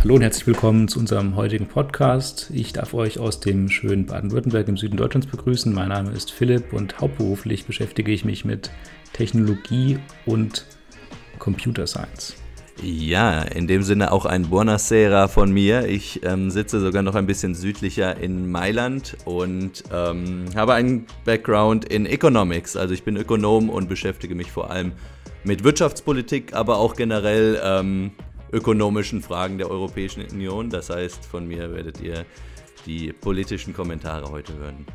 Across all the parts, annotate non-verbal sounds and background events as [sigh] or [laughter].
Hallo und herzlich willkommen zu unserem heutigen Podcast. Ich darf euch aus dem schönen Baden-Württemberg im Süden Deutschlands begrüßen. Mein Name ist Philipp und hauptberuflich beschäftige ich mich mit Technologie und Computer Science. Ja, in dem Sinne auch ein Buonasera von mir. Ich ähm, sitze sogar noch ein bisschen südlicher in Mailand und ähm, habe einen Background in Economics. Also ich bin Ökonom und beschäftige mich vor allem mit Wirtschaftspolitik, aber auch generell ähm, ökonomischen Fragen der Europäischen Union. Das heißt, von mir werdet ihr die politischen Kommentare heute hören.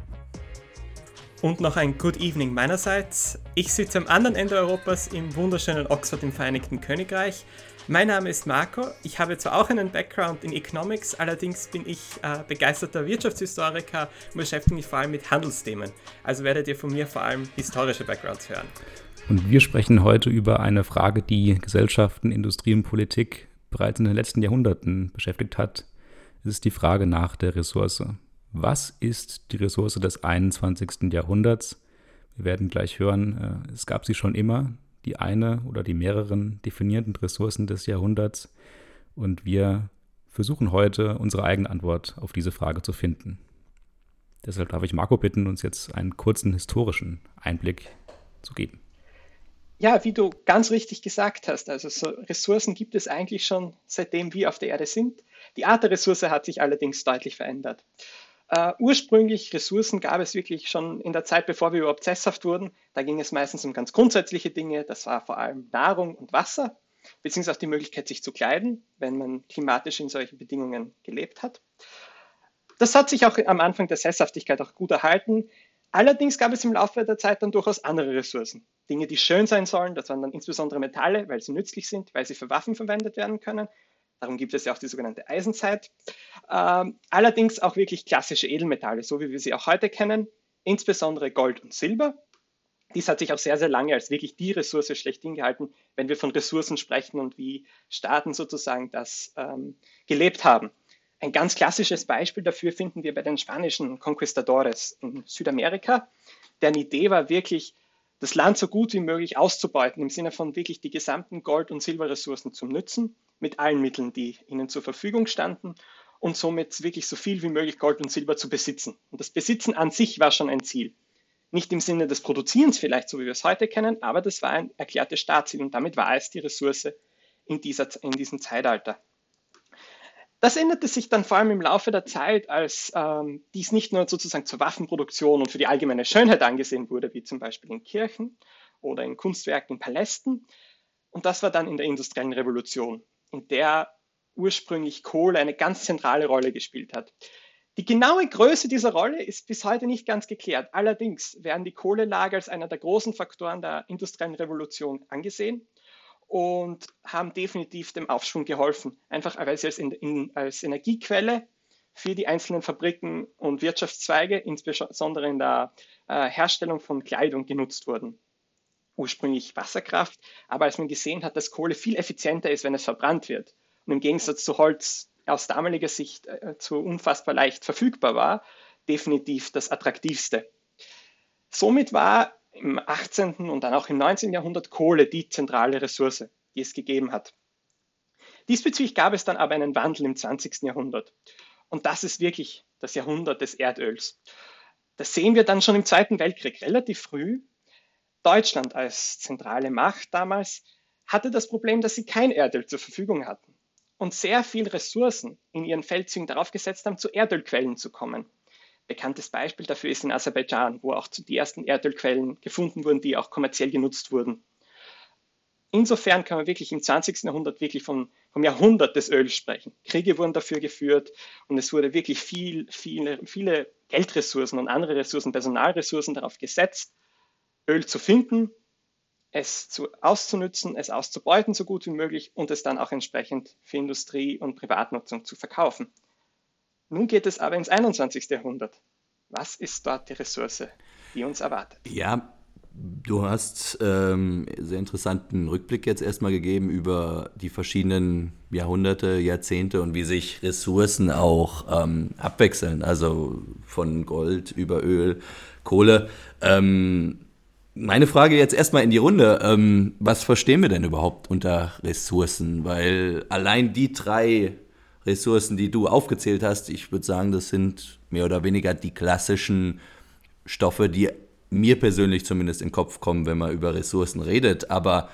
Und noch ein Good Evening meinerseits. Ich sitze am anderen Ende Europas im wunderschönen Oxford im Vereinigten Königreich. Mein Name ist Marco. Ich habe zwar auch einen Background in Economics, allerdings bin ich äh, begeisterter Wirtschaftshistoriker und beschäftige mich vor allem mit Handelsthemen. Also werdet ihr von mir vor allem historische Backgrounds hören. Und wir sprechen heute über eine Frage, die Gesellschaften, Industrie und Politik bereits in den letzten Jahrhunderten beschäftigt hat. Es ist die Frage nach der Ressource. Was ist die Ressource des 21. Jahrhunderts? Wir werden gleich hören, äh, es gab sie schon immer, die eine oder die mehreren definierenden Ressourcen des Jahrhunderts. Und wir versuchen heute unsere eigene Antwort auf diese Frage zu finden. Deshalb darf ich Marco bitten, uns jetzt einen kurzen historischen Einblick zu geben. Ja, wie du ganz richtig gesagt hast, also so Ressourcen gibt es eigentlich schon seitdem wir auf der Erde sind. Die Art der Ressource hat sich allerdings deutlich verändert. Uh, ursprünglich Ressourcen gab es wirklich schon in der Zeit, bevor wir überhaupt sesshaft wurden. Da ging es meistens um ganz grundsätzliche Dinge. Das war vor allem Nahrung und Wasser, beziehungsweise die Möglichkeit, sich zu kleiden, wenn man klimatisch in solchen Bedingungen gelebt hat. Das hat sich auch am Anfang der Sesshaftigkeit auch gut erhalten. Allerdings gab es im Laufe der Zeit dann durchaus andere Ressourcen. Dinge, die schön sein sollen, das waren dann insbesondere Metalle, weil sie nützlich sind, weil sie für Waffen verwendet werden können. Darum gibt es ja auch die sogenannte Eisenzeit. Ähm, allerdings auch wirklich klassische Edelmetalle, so wie wir sie auch heute kennen, insbesondere Gold und Silber. Dies hat sich auch sehr, sehr lange als wirklich die Ressource schlechthin gehalten, wenn wir von Ressourcen sprechen und wie Staaten sozusagen das ähm, gelebt haben. Ein ganz klassisches Beispiel dafür finden wir bei den spanischen Conquistadores in Südamerika. Deren Idee war wirklich, das Land so gut wie möglich auszubeuten, im Sinne von wirklich die gesamten Gold- und Silberressourcen zu nützen mit allen Mitteln, die ihnen zur Verfügung standen und somit wirklich so viel wie möglich Gold und Silber zu besitzen. Und das Besitzen an sich war schon ein Ziel. Nicht im Sinne des Produzierens vielleicht, so wie wir es heute kennen, aber das war ein erklärtes Staatsziel und damit war es die Ressource in, dieser, in diesem Zeitalter. Das änderte sich dann vor allem im Laufe der Zeit, als ähm, dies nicht nur sozusagen zur Waffenproduktion und für die allgemeine Schönheit angesehen wurde, wie zum Beispiel in Kirchen oder in Kunstwerken in Palästen. Und das war dann in der industriellen Revolution in der ursprünglich Kohle eine ganz zentrale Rolle gespielt hat. Die genaue Größe dieser Rolle ist bis heute nicht ganz geklärt. Allerdings werden die Kohlelager als einer der großen Faktoren der industriellen Revolution angesehen und haben definitiv dem Aufschwung geholfen, einfach weil sie als, in, in, als Energiequelle für die einzelnen Fabriken und Wirtschaftszweige, insbesondere in der äh, Herstellung von Kleidung, genutzt wurden ursprünglich Wasserkraft, aber als man gesehen hat, dass Kohle viel effizienter ist, wenn es verbrannt wird und im Gegensatz zu Holz aus damaliger Sicht äh, zu unfassbar leicht verfügbar war, definitiv das attraktivste. Somit war im 18. und dann auch im 19. Jahrhundert Kohle die zentrale Ressource, die es gegeben hat. Diesbezüglich gab es dann aber einen Wandel im 20. Jahrhundert. Und das ist wirklich das Jahrhundert des Erdöls. Das sehen wir dann schon im Zweiten Weltkrieg relativ früh, Deutschland als zentrale Macht damals hatte das Problem, dass sie kein Erdöl zur Verfügung hatten und sehr viel Ressourcen in ihren Feldzügen darauf gesetzt haben, zu Erdölquellen zu kommen. Bekanntes Beispiel dafür ist in Aserbaidschan, wo auch die ersten Erdölquellen gefunden wurden, die auch kommerziell genutzt wurden. Insofern kann man wirklich im 20. Jahrhundert wirklich vom, vom Jahrhundert des Öls sprechen. Kriege wurden dafür geführt und es wurde wirklich viel, viele, viele Geldressourcen und andere Ressourcen, Personalressourcen darauf gesetzt, Öl zu finden, es zu, auszunützen, es auszubeuten so gut wie möglich und es dann auch entsprechend für Industrie und Privatnutzung zu verkaufen. Nun geht es aber ins 21. Jahrhundert. Was ist dort die Ressource, die uns erwartet? Ja, du hast ähm, sehr interessanten Rückblick jetzt erstmal gegeben über die verschiedenen Jahrhunderte, Jahrzehnte und wie sich Ressourcen auch ähm, abwechseln, also von Gold über Öl, Kohle. Ähm, meine Frage jetzt erstmal in die Runde. Ähm, was verstehen wir denn überhaupt unter Ressourcen? Weil allein die drei Ressourcen, die du aufgezählt hast, ich würde sagen, das sind mehr oder weniger die klassischen Stoffe, die mir persönlich zumindest in den Kopf kommen, wenn man über Ressourcen redet. Aber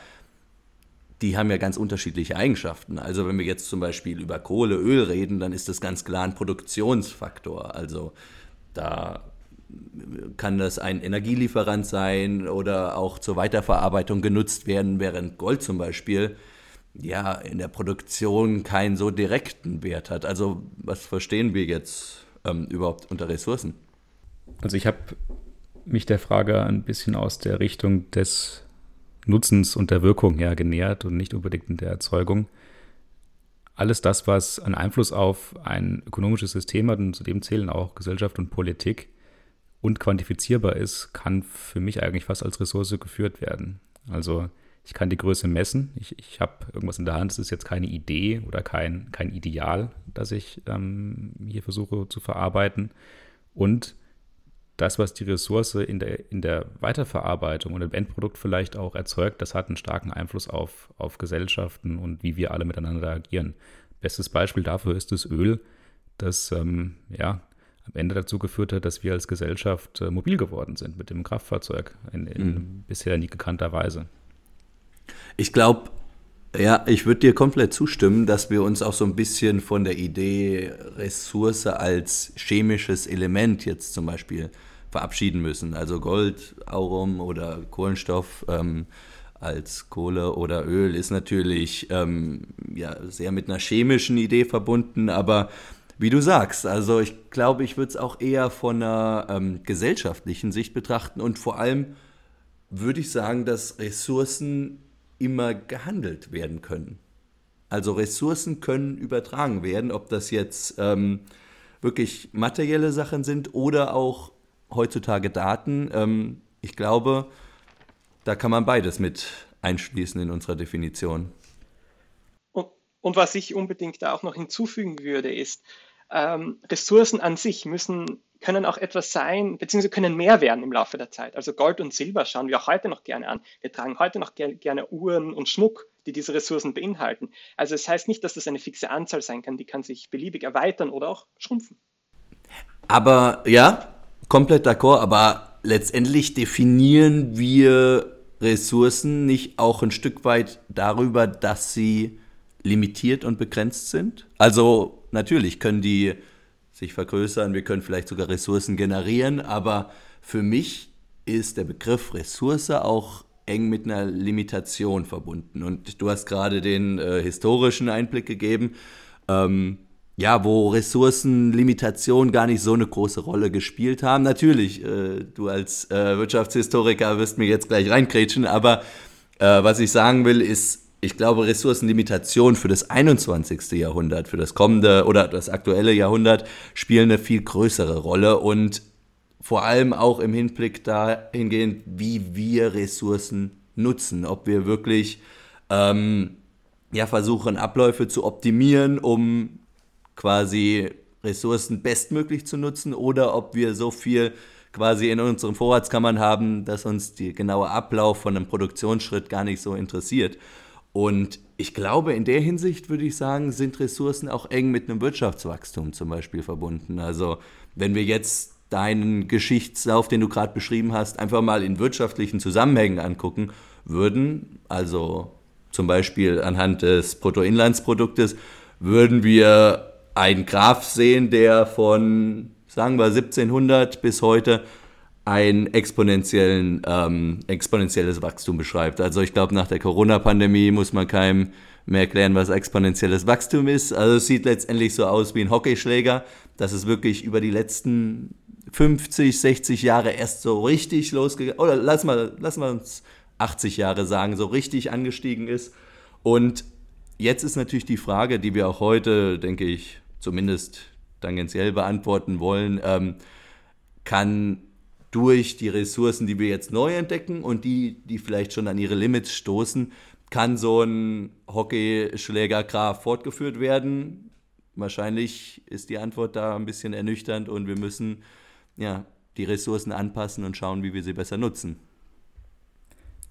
die haben ja ganz unterschiedliche Eigenschaften. Also wenn wir jetzt zum Beispiel über Kohle, Öl reden, dann ist das ganz klar ein Produktionsfaktor. Also da kann das ein Energielieferant sein oder auch zur Weiterverarbeitung genutzt werden, während Gold zum Beispiel ja in der Produktion keinen so direkten Wert hat. Also was verstehen wir jetzt ähm, überhaupt unter Ressourcen? Also ich habe mich der Frage ein bisschen aus der Richtung des Nutzens und der Wirkung her genähert und nicht unbedingt in der Erzeugung. Alles das, was einen Einfluss auf ein ökonomisches System hat, und zu dem zählen auch Gesellschaft und Politik, und quantifizierbar ist, kann für mich eigentlich fast als Ressource geführt werden. Also ich kann die Größe messen. Ich, ich habe irgendwas in der Hand. Es ist jetzt keine Idee oder kein, kein Ideal, das ich ähm, hier versuche zu verarbeiten. Und das, was die Ressource in der, in der Weiterverarbeitung und im Endprodukt vielleicht auch erzeugt, das hat einen starken Einfluss auf, auf Gesellschaften und wie wir alle miteinander agieren. Bestes Beispiel dafür ist das Öl, das ähm, ja, am Ende dazu geführt hat, dass wir als Gesellschaft äh, mobil geworden sind mit dem Kraftfahrzeug in, in mhm. bisher nie gekannter Weise. Ich glaube, ja, ich würde dir komplett zustimmen, dass wir uns auch so ein bisschen von der Idee Ressource als chemisches Element jetzt zum Beispiel verabschieden müssen. Also Gold, Aurum oder Kohlenstoff ähm, als Kohle oder Öl ist natürlich ähm, ja, sehr mit einer chemischen Idee verbunden, aber wie du sagst, also ich glaube, ich würde es auch eher von einer ähm, gesellschaftlichen Sicht betrachten und vor allem würde ich sagen, dass Ressourcen immer gehandelt werden können. Also Ressourcen können übertragen werden, ob das jetzt ähm, wirklich materielle Sachen sind oder auch heutzutage Daten. Ähm, ich glaube, da kann man beides mit einschließen in unserer Definition. Und, und was ich unbedingt da auch noch hinzufügen würde, ist, ähm, Ressourcen an sich müssen, können auch etwas sein, beziehungsweise können mehr werden im Laufe der Zeit. Also Gold und Silber schauen wir auch heute noch gerne an. Wir tragen heute noch ger gerne Uhren und Schmuck, die diese Ressourcen beinhalten. Also es das heißt nicht, dass das eine fixe Anzahl sein kann, die kann sich beliebig erweitern oder auch schrumpfen. Aber ja, komplett d'accord, aber letztendlich definieren wir Ressourcen nicht auch ein Stück weit darüber, dass sie limitiert und begrenzt sind? Also natürlich können die sich vergrößern, wir können vielleicht sogar Ressourcen generieren, aber für mich ist der Begriff Ressource auch eng mit einer Limitation verbunden. Und du hast gerade den äh, historischen Einblick gegeben. Ähm, ja, wo Ressourcenlimitation gar nicht so eine große Rolle gespielt haben. Natürlich, äh, du als äh, Wirtschaftshistoriker wirst mir jetzt gleich reinkrätschen, aber äh, was ich sagen will, ist, ich glaube, Ressourcenlimitation für das 21. Jahrhundert, für das kommende oder das aktuelle Jahrhundert spielen eine viel größere Rolle und vor allem auch im Hinblick dahingehend, wie wir Ressourcen nutzen, ob wir wirklich ähm, ja, versuchen, Abläufe zu optimieren, um quasi Ressourcen bestmöglich zu nutzen oder ob wir so viel quasi in unseren Vorratskammern haben, dass uns der genaue Ablauf von einem Produktionsschritt gar nicht so interessiert. Und ich glaube, in der Hinsicht würde ich sagen, sind Ressourcen auch eng mit einem Wirtschaftswachstum zum Beispiel verbunden. Also wenn wir jetzt deinen Geschichtslauf, den du gerade beschrieben hast, einfach mal in wirtschaftlichen Zusammenhängen angucken würden, also zum Beispiel anhand des Bruttoinlandsproduktes, würden wir einen Graph sehen, der von, sagen wir, 1700 bis heute ein exponentiellen, ähm, exponentielles Wachstum beschreibt. Also ich glaube, nach der Corona-Pandemie muss man keinem mehr erklären, was exponentielles Wachstum ist. Also es sieht letztendlich so aus wie ein Hockeyschläger, dass es wirklich über die letzten 50, 60 Jahre erst so richtig losgegangen, oder lass mal, lass mal uns 80 Jahre sagen, so richtig angestiegen ist. Und jetzt ist natürlich die Frage, die wir auch heute, denke ich, zumindest tangentiell beantworten wollen, ähm, kann durch die Ressourcen, die wir jetzt neu entdecken und die, die vielleicht schon an ihre Limits stoßen, kann so ein Hockeyschläger Graf fortgeführt werden? Wahrscheinlich ist die Antwort da ein bisschen ernüchternd und wir müssen ja, die Ressourcen anpassen und schauen, wie wir sie besser nutzen.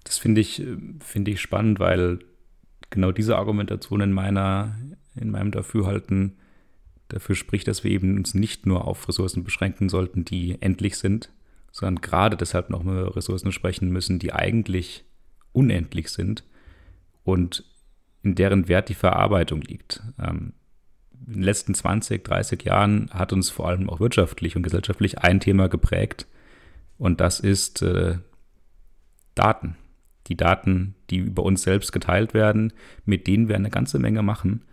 Das finde ich, find ich spannend, weil genau diese Argumentation in, meiner, in meinem Dafürhalten dafür spricht, dass wir eben uns nicht nur auf Ressourcen beschränken sollten, die endlich sind, sondern gerade deshalb noch über Ressourcen sprechen müssen, die eigentlich unendlich sind und in deren Wert die Verarbeitung liegt. Ähm, in den letzten 20, 30 Jahren hat uns vor allem auch wirtschaftlich und gesellschaftlich ein Thema geprägt und das ist äh, Daten. Die Daten, die über uns selbst geteilt werden, mit denen wir eine ganze Menge machen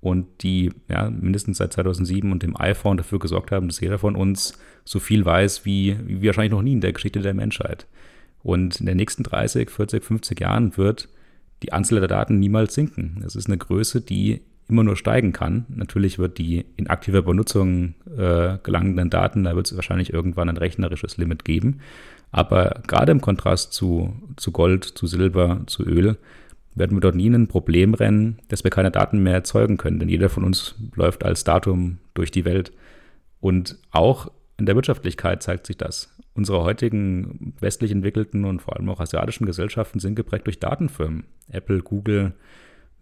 und die ja, mindestens seit 2007 und dem iPhone dafür gesorgt haben, dass jeder von uns so viel weiß wie, wie wahrscheinlich noch nie in der Geschichte der Menschheit. Und in den nächsten 30, 40, 50 Jahren wird die Anzahl der Daten niemals sinken. Es ist eine Größe, die immer nur steigen kann. Natürlich wird die in aktiver Benutzung äh, gelangenden Daten, da wird es wahrscheinlich irgendwann ein rechnerisches Limit geben. Aber gerade im Kontrast zu, zu Gold, zu Silber, zu Öl, werden wir dort nie in ein Problem rennen, dass wir keine Daten mehr erzeugen können. Denn jeder von uns läuft als Datum durch die Welt. Und auch in der Wirtschaftlichkeit zeigt sich das. Unsere heutigen westlich entwickelten und vor allem auch asiatischen Gesellschaften sind geprägt durch Datenfirmen. Apple, Google,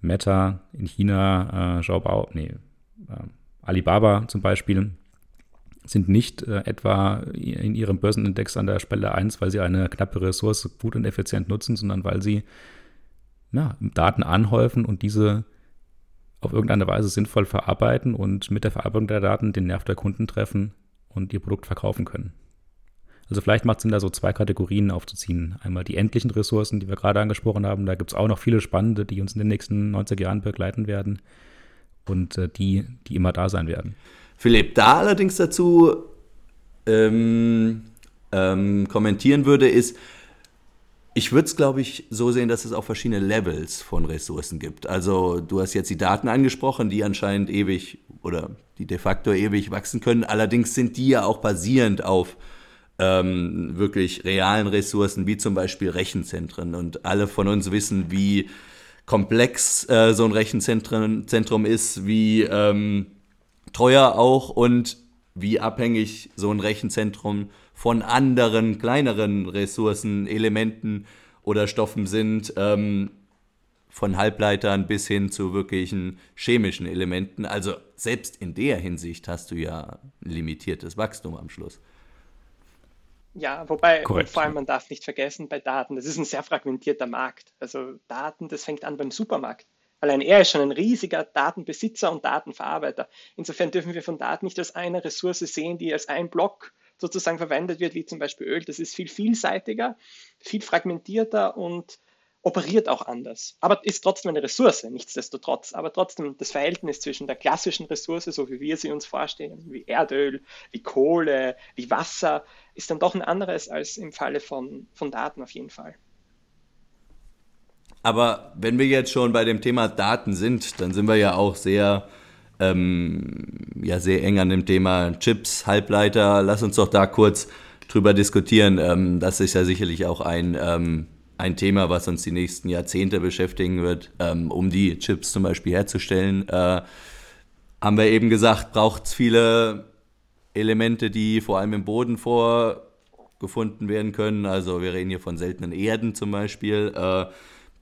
Meta, in China, äh, Xiaobao, nee, äh, Alibaba zum Beispiel, sind nicht äh, etwa in ihrem Börsenindex an der Spelle 1, weil sie eine knappe Ressource gut und effizient nutzen, sondern weil sie ja, Daten anhäufen und diese auf irgendeine Weise sinnvoll verarbeiten und mit der Verarbeitung der Daten den Nerv der Kunden treffen und ihr Produkt verkaufen können. Also vielleicht macht es Sinn, da so zwei Kategorien aufzuziehen. Einmal die endlichen Ressourcen, die wir gerade angesprochen haben. Da gibt es auch noch viele spannende, die uns in den nächsten 90 Jahren begleiten werden und äh, die, die immer da sein werden. Philipp, da allerdings dazu ähm, ähm, kommentieren würde, ist, ich würde es, glaube ich, so sehen, dass es auch verschiedene Levels von Ressourcen gibt. Also du hast jetzt die Daten angesprochen, die anscheinend ewig oder die de facto ewig wachsen können. Allerdings sind die ja auch basierend auf ähm, wirklich realen Ressourcen, wie zum Beispiel Rechenzentren. Und alle von uns wissen, wie komplex äh, so ein Rechenzentrum Zentrum ist, wie ähm, teuer auch und wie abhängig so ein Rechenzentrum ist von anderen kleineren Ressourcen, Elementen oder Stoffen sind, ähm, von Halbleitern bis hin zu wirklichen chemischen Elementen. Also selbst in der Hinsicht hast du ja ein limitiertes Wachstum am Schluss. Ja, wobei vor allem man darf nicht vergessen bei Daten, das ist ein sehr fragmentierter Markt. Also Daten, das fängt an beim Supermarkt. Allein er ist schon ein riesiger Datenbesitzer und Datenverarbeiter. Insofern dürfen wir von Daten nicht als eine Ressource sehen, die als ein Block sozusagen verwendet wird, wie zum Beispiel Öl. Das ist viel vielseitiger, viel fragmentierter und operiert auch anders. Aber ist trotzdem eine Ressource, nichtsdestotrotz. Aber trotzdem das Verhältnis zwischen der klassischen Ressource, so wie wir sie uns vorstellen, wie Erdöl, wie Kohle, wie Wasser, ist dann doch ein anderes als im Falle von, von Daten auf jeden Fall. Aber wenn wir jetzt schon bei dem Thema Daten sind, dann sind wir ja auch sehr ähm, ja sehr eng an dem Thema Chips, Halbleiter. Lass uns doch da kurz drüber diskutieren. Ähm, das ist ja sicherlich auch ein, ähm, ein Thema, was uns die nächsten Jahrzehnte beschäftigen wird, ähm, um die Chips zum Beispiel herzustellen. Äh, haben wir eben gesagt, braucht es viele Elemente, die vor allem im Boden vorgefunden werden können. Also wir reden hier von seltenen Erden zum Beispiel. Äh,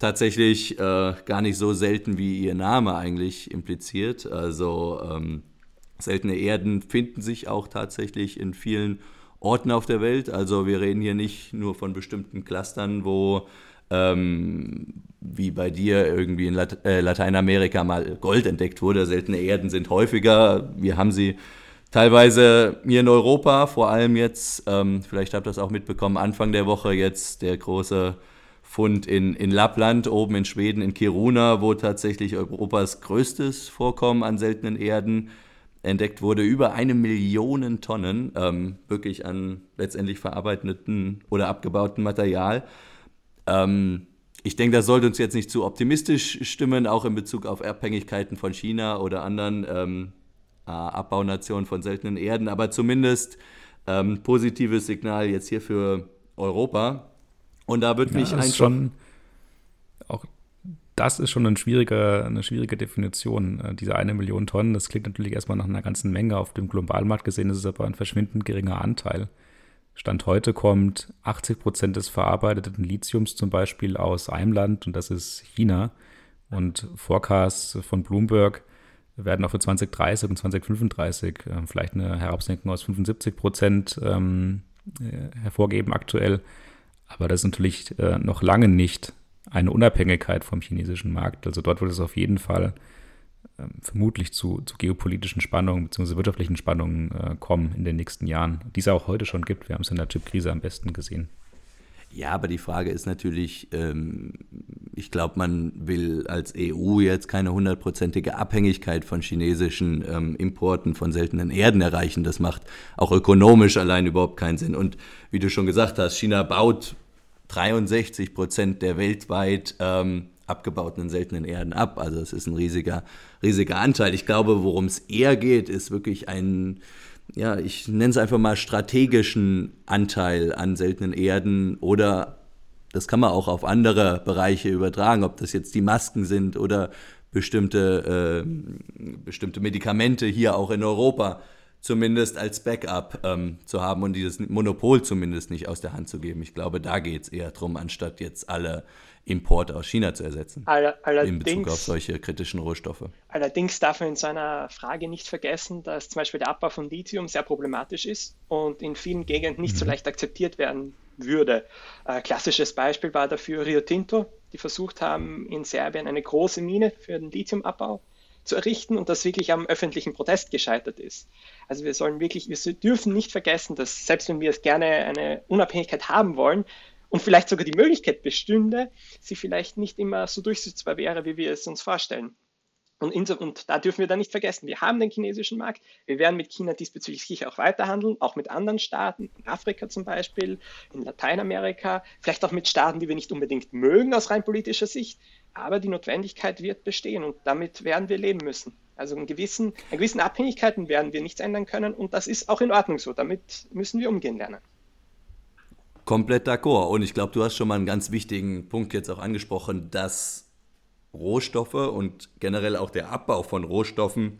tatsächlich äh, gar nicht so selten, wie ihr Name eigentlich impliziert. Also ähm, seltene Erden finden sich auch tatsächlich in vielen Orten auf der Welt. Also wir reden hier nicht nur von bestimmten Clustern, wo ähm, wie bei dir irgendwie in Late äh, Lateinamerika mal Gold entdeckt wurde. Seltene Erden sind häufiger. Wir haben sie teilweise hier in Europa, vor allem jetzt, ähm, vielleicht habt ihr das auch mitbekommen, Anfang der Woche jetzt der große Fund in, in Lappland, oben in Schweden, in Kiruna, wo tatsächlich Europas größtes Vorkommen an seltenen Erden entdeckt wurde. Über eine Million Tonnen ähm, wirklich an letztendlich verarbeiteten oder abgebauten Material. Ähm, ich denke, das sollte uns jetzt nicht zu optimistisch stimmen, auch in Bezug auf Abhängigkeiten von China oder anderen ähm, Abbaunation von seltenen Erden, aber zumindest ähm, positives Signal jetzt hier für Europa. Und da wird ja, mich einfach. Schon auch das ist schon ein schwieriger, eine schwierige Definition. Äh, diese eine Million Tonnen, das klingt natürlich erstmal nach einer ganzen Menge. Auf dem Globalmarkt gesehen ist es aber ein verschwindend geringer Anteil. Stand heute kommt 80 Prozent des verarbeiteten Lithiums zum Beispiel aus einem Land und das ist China. Und Forecasts von Bloomberg werden auch für 2030 und 2035 äh, vielleicht eine Herabsenkung aus 75 Prozent ähm, äh, hervorgeben aktuell. Aber das ist natürlich äh, noch lange nicht eine Unabhängigkeit vom chinesischen Markt. Also dort wird es auf jeden Fall ähm, vermutlich zu, zu, geopolitischen Spannungen bzw. wirtschaftlichen Spannungen äh, kommen in den nächsten Jahren, die es auch heute schon gibt. Wir haben es in der Chip-Krise am besten gesehen. Ja, aber die Frage ist natürlich, ähm, ich glaube, man will als EU jetzt keine hundertprozentige Abhängigkeit von chinesischen ähm, Importen von seltenen Erden erreichen. Das macht auch ökonomisch allein überhaupt keinen Sinn. Und wie du schon gesagt hast, China baut 63 Prozent der weltweit ähm, abgebauten seltenen Erden ab. Also es ist ein riesiger, riesiger Anteil. Ich glaube, worum es eher geht, ist wirklich ein ja, ich nenne es einfach mal strategischen Anteil an seltenen Erden oder das kann man auch auf andere Bereiche übertragen, ob das jetzt die Masken sind oder bestimmte, äh, bestimmte Medikamente hier auch in Europa zumindest als Backup ähm, zu haben und dieses Monopol zumindest nicht aus der Hand zu geben. Ich glaube, da geht es eher darum, anstatt jetzt alle Import aus China zu ersetzen. Allerdings, in Bezug auf solche kritischen Rohstoffe. Allerdings darf man in seiner Frage nicht vergessen, dass zum Beispiel der Abbau von Lithium sehr problematisch ist und in vielen Gegenden nicht mhm. so leicht akzeptiert werden würde. Äh, klassisches Beispiel war dafür Rio Tinto, die versucht haben, in Serbien eine große Mine für den Lithiumabbau zu errichten und das wirklich am öffentlichen Protest gescheitert ist. Also wir sollen wirklich, wir dürfen nicht vergessen, dass selbst wenn wir es gerne eine Unabhängigkeit haben wollen, und vielleicht sogar die Möglichkeit bestünde, sie vielleicht nicht immer so durchsetzbar wäre, wie wir es uns vorstellen. Und, und, da dürfen wir dann nicht vergessen, wir haben den chinesischen Markt, wir werden mit China diesbezüglich sicher auch weiterhandeln, auch mit anderen Staaten, in Afrika zum Beispiel, in Lateinamerika, vielleicht auch mit Staaten, die wir nicht unbedingt mögen aus rein politischer Sicht, aber die Notwendigkeit wird bestehen und damit werden wir leben müssen. Also in gewissen, in gewissen Abhängigkeiten werden wir nichts ändern können und das ist auch in Ordnung so, damit müssen wir umgehen lernen. Komplett d'accord. Und ich glaube, du hast schon mal einen ganz wichtigen Punkt jetzt auch angesprochen, dass Rohstoffe und generell auch der Abbau von Rohstoffen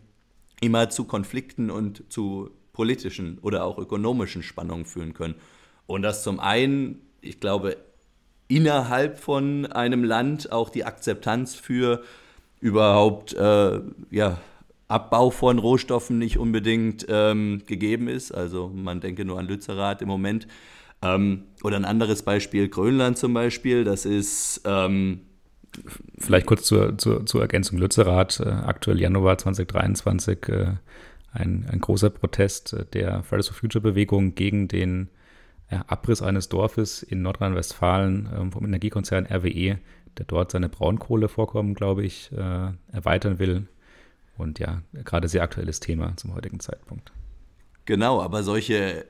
immer zu Konflikten und zu politischen oder auch ökonomischen Spannungen führen können. Und dass zum einen, ich glaube, innerhalb von einem Land auch die Akzeptanz für überhaupt äh, ja, Abbau von Rohstoffen nicht unbedingt ähm, gegeben ist. Also man denke nur an Lützerath im Moment. Ähm, oder ein anderes Beispiel, Grönland zum Beispiel, das ist. Ähm, Vielleicht kurz zur, zur, zur Ergänzung Lützerath, äh, aktuell Januar 2023, äh, ein, ein großer Protest äh, der Fridays for Future Bewegung gegen den äh, Abriss eines Dorfes in Nordrhein-Westfalen ähm, vom Energiekonzern RWE, der dort seine Braunkohlevorkommen, glaube ich, äh, erweitern will. Und ja, gerade sehr aktuelles Thema zum heutigen Zeitpunkt. Genau, aber solche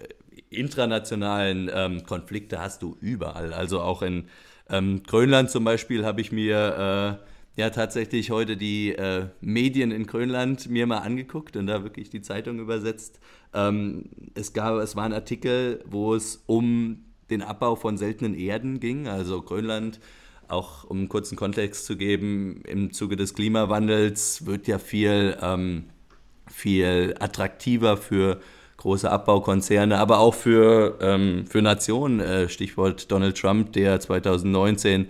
intranationalen ähm, Konflikte hast du überall. Also auch in ähm, Grönland zum Beispiel habe ich mir äh, ja tatsächlich heute die äh, Medien in Grönland mir mal angeguckt und da wirklich die Zeitung übersetzt. Ähm, es, gab, es war ein Artikel, wo es um den Abbau von seltenen Erden ging. Also Grönland, auch um einen kurzen Kontext zu geben, im Zuge des Klimawandels wird ja viel, ähm, viel attraktiver für große Abbaukonzerne, aber auch für, ähm, für Nationen. Äh, Stichwort Donald Trump, der 2019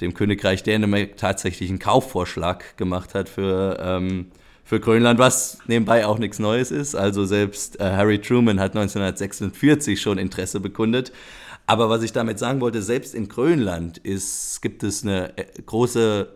dem Königreich Dänemark tatsächlich einen Kaufvorschlag gemacht hat für, ähm, für Grönland, was nebenbei auch nichts Neues ist. Also selbst äh, Harry Truman hat 1946 schon Interesse bekundet. Aber was ich damit sagen wollte, selbst in Grönland ist, gibt es eine äh, große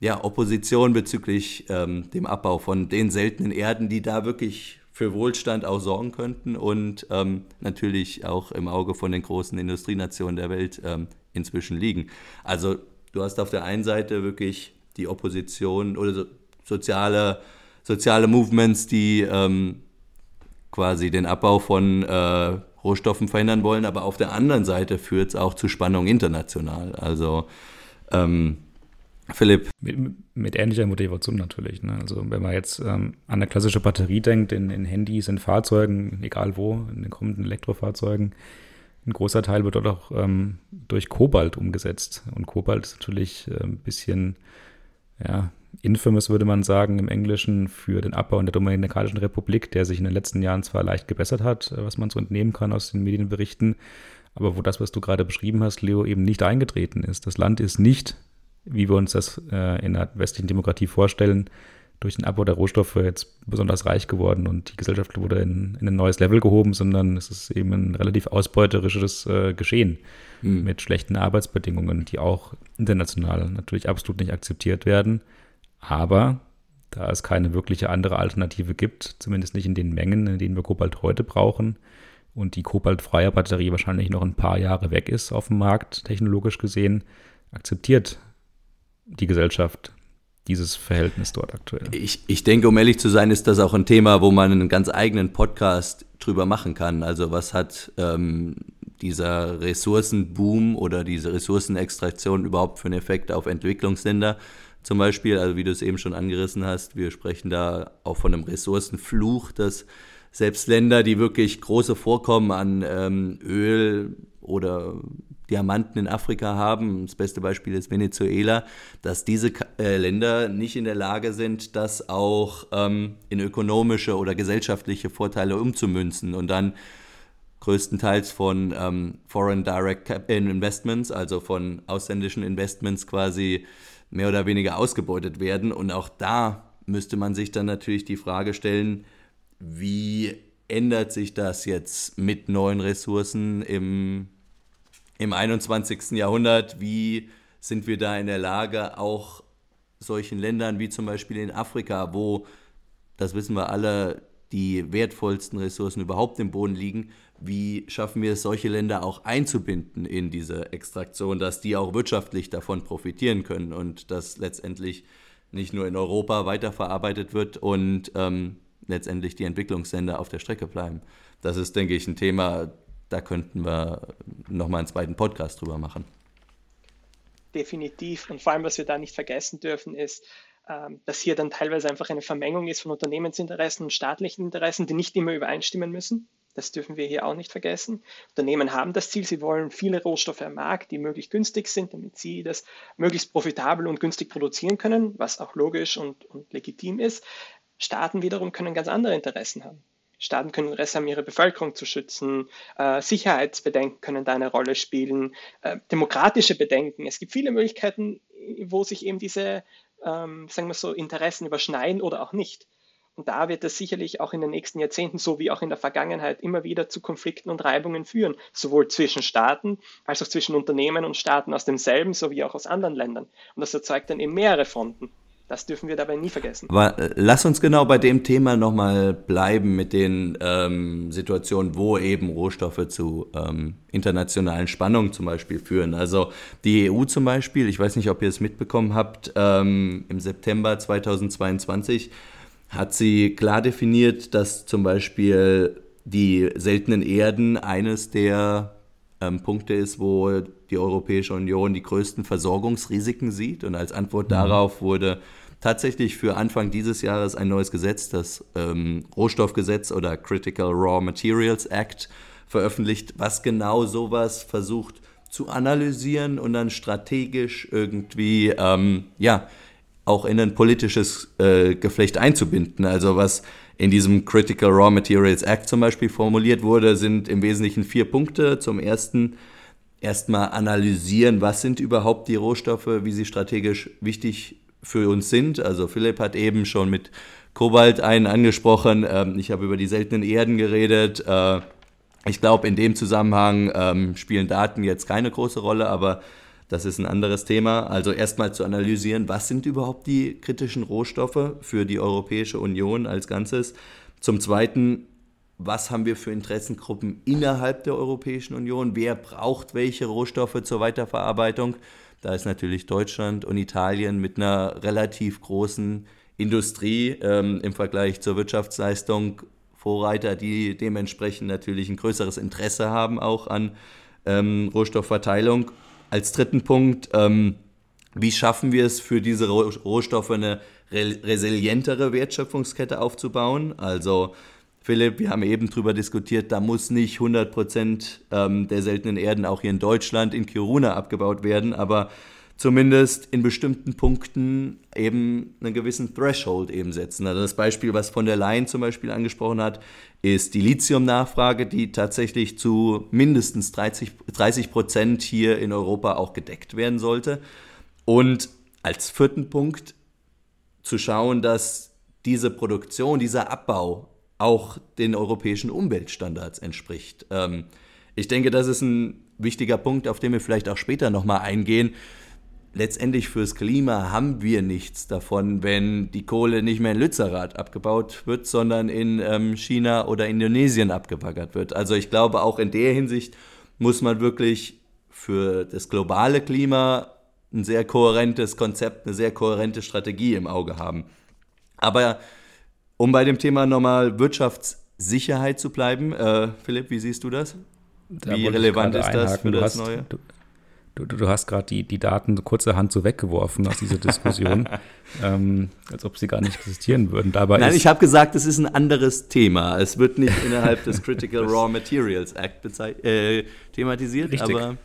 ja, Opposition bezüglich ähm, dem Abbau von den seltenen Erden, die da wirklich für Wohlstand auch sorgen könnten und ähm, natürlich auch im Auge von den großen Industrienationen der Welt ähm, inzwischen liegen. Also du hast auf der einen Seite wirklich die Opposition oder so, soziale, soziale Movements, die ähm, quasi den Abbau von äh, Rohstoffen verhindern wollen, aber auf der anderen Seite führt es auch zu Spannungen international. Also ähm, Philipp. Mit, mit, ähnlicher Motivation natürlich. Ne? Also wenn man jetzt ähm, an eine klassische Batterie denkt, in, in, Handys, in Fahrzeugen, egal wo, in den kommenden Elektrofahrzeugen, ein großer Teil wird dort auch ähm, durch Kobalt umgesetzt. Und Kobalt ist natürlich äh, ein bisschen, ja, infamous würde man sagen im Englischen für den Abbau in der Dominikanischen Republik, der sich in den letzten Jahren zwar leicht gebessert hat, was man so entnehmen kann aus den Medienberichten, aber wo das, was du gerade beschrieben hast, Leo, eben nicht eingetreten ist. Das Land ist nicht wie wir uns das äh, in einer westlichen Demokratie vorstellen, durch den Abbau der Rohstoffe jetzt besonders reich geworden und die Gesellschaft wurde in, in ein neues Level gehoben, sondern es ist eben ein relativ ausbeuterisches äh, Geschehen mhm. mit schlechten Arbeitsbedingungen, die auch international natürlich absolut nicht akzeptiert werden. Aber da es keine wirkliche andere Alternative gibt, zumindest nicht in den Mengen, in denen wir Kobalt heute brauchen, und die kobaltfreie Batterie wahrscheinlich noch ein paar Jahre weg ist auf dem Markt, technologisch gesehen, akzeptiert die Gesellschaft dieses Verhältnis dort aktuell? Ich, ich denke, um ehrlich zu sein, ist das auch ein Thema, wo man einen ganz eigenen Podcast drüber machen kann. Also was hat ähm, dieser Ressourcenboom oder diese Ressourcenextraktion überhaupt für einen Effekt auf Entwicklungsländer? Zum Beispiel, also wie du es eben schon angerissen hast, wir sprechen da auch von einem Ressourcenfluch, dass selbst Länder, die wirklich große Vorkommen an ähm, Öl oder Diamanten in Afrika haben, das beste Beispiel ist Venezuela, dass diese äh, Länder nicht in der Lage sind, das auch ähm, in ökonomische oder gesellschaftliche Vorteile umzumünzen und dann größtenteils von ähm, Foreign Direct Investments, also von ausländischen Investments quasi mehr oder weniger ausgebeutet werden. Und auch da müsste man sich dann natürlich die Frage stellen, wie ändert sich das jetzt mit neuen Ressourcen im im 21. Jahrhundert, wie sind wir da in der Lage, auch solchen Ländern wie zum Beispiel in Afrika, wo, das wissen wir alle, die wertvollsten Ressourcen überhaupt im Boden liegen, wie schaffen wir es, solche Länder auch einzubinden in diese Extraktion, dass die auch wirtschaftlich davon profitieren können und dass letztendlich nicht nur in Europa weiterverarbeitet wird und ähm, letztendlich die Entwicklungsländer auf der Strecke bleiben. Das ist, denke ich, ein Thema, da könnten wir nochmal einen zweiten Podcast drüber machen. Definitiv. Und vor allem, was wir da nicht vergessen dürfen, ist, ähm, dass hier dann teilweise einfach eine Vermengung ist von Unternehmensinteressen und staatlichen Interessen, die nicht immer übereinstimmen müssen. Das dürfen wir hier auch nicht vergessen. Unternehmen haben das Ziel, sie wollen viele Rohstoffe am Markt, die möglichst günstig sind, damit sie das möglichst profitabel und günstig produzieren können, was auch logisch und, und legitim ist. Staaten wiederum können ganz andere Interessen haben. Staaten können Interesse haben, ihre Bevölkerung zu schützen, äh, Sicherheitsbedenken können da eine Rolle spielen, äh, demokratische Bedenken. Es gibt viele Möglichkeiten, wo sich eben diese, ähm, sagen wir so, Interessen überschneiden oder auch nicht. Und da wird es sicherlich auch in den nächsten Jahrzehnten, so wie auch in der Vergangenheit, immer wieder zu Konflikten und Reibungen führen, sowohl zwischen Staaten als auch zwischen Unternehmen und Staaten aus demselben sowie auch aus anderen Ländern. Und das erzeugt dann eben mehrere Fronten. Das dürfen wir dabei nie vergessen. Aber äh, lass uns genau bei dem Thema nochmal bleiben mit den ähm, Situationen, wo eben Rohstoffe zu ähm, internationalen Spannungen zum Beispiel führen. Also die EU zum Beispiel, ich weiß nicht, ob ihr es mitbekommen habt, ähm, im September 2022 hat sie klar definiert, dass zum Beispiel die seltenen Erden eines der ähm, Punkte ist, wo die Europäische Union die größten Versorgungsrisiken sieht. Und als Antwort mhm. darauf wurde tatsächlich für Anfang dieses Jahres ein neues Gesetz, das ähm, Rohstoffgesetz oder Critical Raw Materials Act, veröffentlicht, was genau sowas versucht zu analysieren und dann strategisch irgendwie, ähm, ja, auch in ein politisches äh, Geflecht einzubinden. Also was in diesem Critical Raw Materials Act zum Beispiel formuliert wurde, sind im Wesentlichen vier Punkte. Zum ersten erstmal analysieren, was sind überhaupt die Rohstoffe, wie sie strategisch wichtig für uns sind. Also Philipp hat eben schon mit Kobalt einen angesprochen. Ähm, ich habe über die seltenen Erden geredet. Äh, ich glaube, in dem Zusammenhang ähm, spielen Daten jetzt keine große Rolle, aber das ist ein anderes Thema. Also erstmal zu analysieren, was sind überhaupt die kritischen Rohstoffe für die Europäische Union als Ganzes. Zum Zweiten, was haben wir für Interessengruppen innerhalb der Europäischen Union? Wer braucht welche Rohstoffe zur Weiterverarbeitung? Da ist natürlich Deutschland und Italien mit einer relativ großen Industrie ähm, im Vergleich zur Wirtschaftsleistung Vorreiter, die dementsprechend natürlich ein größeres Interesse haben auch an ähm, Rohstoffverteilung. Als dritten Punkt, ähm, Wie schaffen wir es für diese Rohstoffe eine resilientere Wertschöpfungskette aufzubauen? Also Philipp, wir haben eben darüber diskutiert, da muss nicht 100 Prozent ähm, der seltenen Erden auch hier in Deutschland in Kiruna abgebaut werden, aber zumindest in bestimmten Punkten eben einen gewissen Threshold eben setzen. Also das Beispiel, was von der Leyen zum Beispiel angesprochen hat, ist die Lithium-Nachfrage, die tatsächlich zu mindestens 30, 30 Prozent hier in Europa auch gedeckt werden sollte. Und als vierten Punkt zu schauen, dass diese Produktion, dieser Abbau auch den europäischen Umweltstandards entspricht. Ähm, ich denke, das ist ein wichtiger Punkt, auf den wir vielleicht auch später nochmal eingehen letztendlich fürs Klima haben wir nichts davon, wenn die Kohle nicht mehr in Lützerath abgebaut wird, sondern in ähm, China oder Indonesien abgebaggert wird. Also ich glaube, auch in der Hinsicht muss man wirklich für das globale Klima ein sehr kohärentes Konzept, eine sehr kohärente Strategie im Auge haben. Aber um bei dem Thema nochmal Wirtschaftssicherheit zu bleiben, äh, Philipp, wie siehst du das? Da wie relevant ist das für das hast, Neue? Du, Du, du, hast gerade die, die Daten kurzerhand so weggeworfen aus dieser Diskussion, [laughs] ähm, als ob sie gar nicht existieren würden. Dabei Nein, ich habe gesagt, es ist ein anderes Thema. Es wird nicht innerhalb des Critical [laughs] Raw Materials Act äh, thematisiert, Richtig. aber.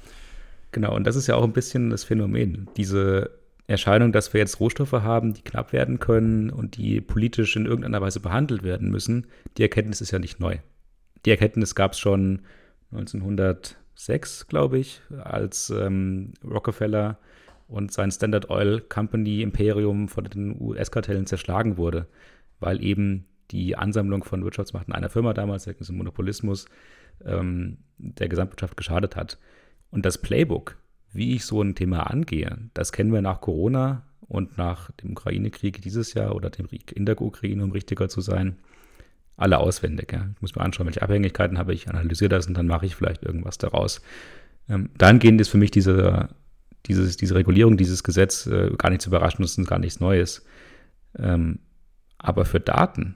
Genau, und das ist ja auch ein bisschen das Phänomen. Diese Erscheinung, dass wir jetzt Rohstoffe haben, die knapp werden können und die politisch in irgendeiner Weise behandelt werden müssen, die Erkenntnis ist ja nicht neu. Die Erkenntnis gab es schon 1900 2006, glaube ich, als ähm, Rockefeller und sein Standard Oil Company Imperium von den US-Kartellen zerschlagen wurde, weil eben die Ansammlung von Wirtschaftsmachten einer Firma damals, der Monopolismus, ähm, der Gesamtwirtschaft geschadet hat. Und das Playbook, wie ich so ein Thema angehe, das kennen wir nach Corona und nach dem Ukraine-Krieg dieses Jahr oder dem Krieg in der Ukraine, um richtiger zu sein alle auswendig. Ja. Ich muss mir anschauen, welche Abhängigkeiten habe ich, analysiere das und dann mache ich vielleicht irgendwas daraus. Ähm, dahingehend ist für mich diese, dieses, diese Regulierung, dieses Gesetz äh, gar nicht zu überraschen, das ist gar nichts Neues. Ähm, aber für Daten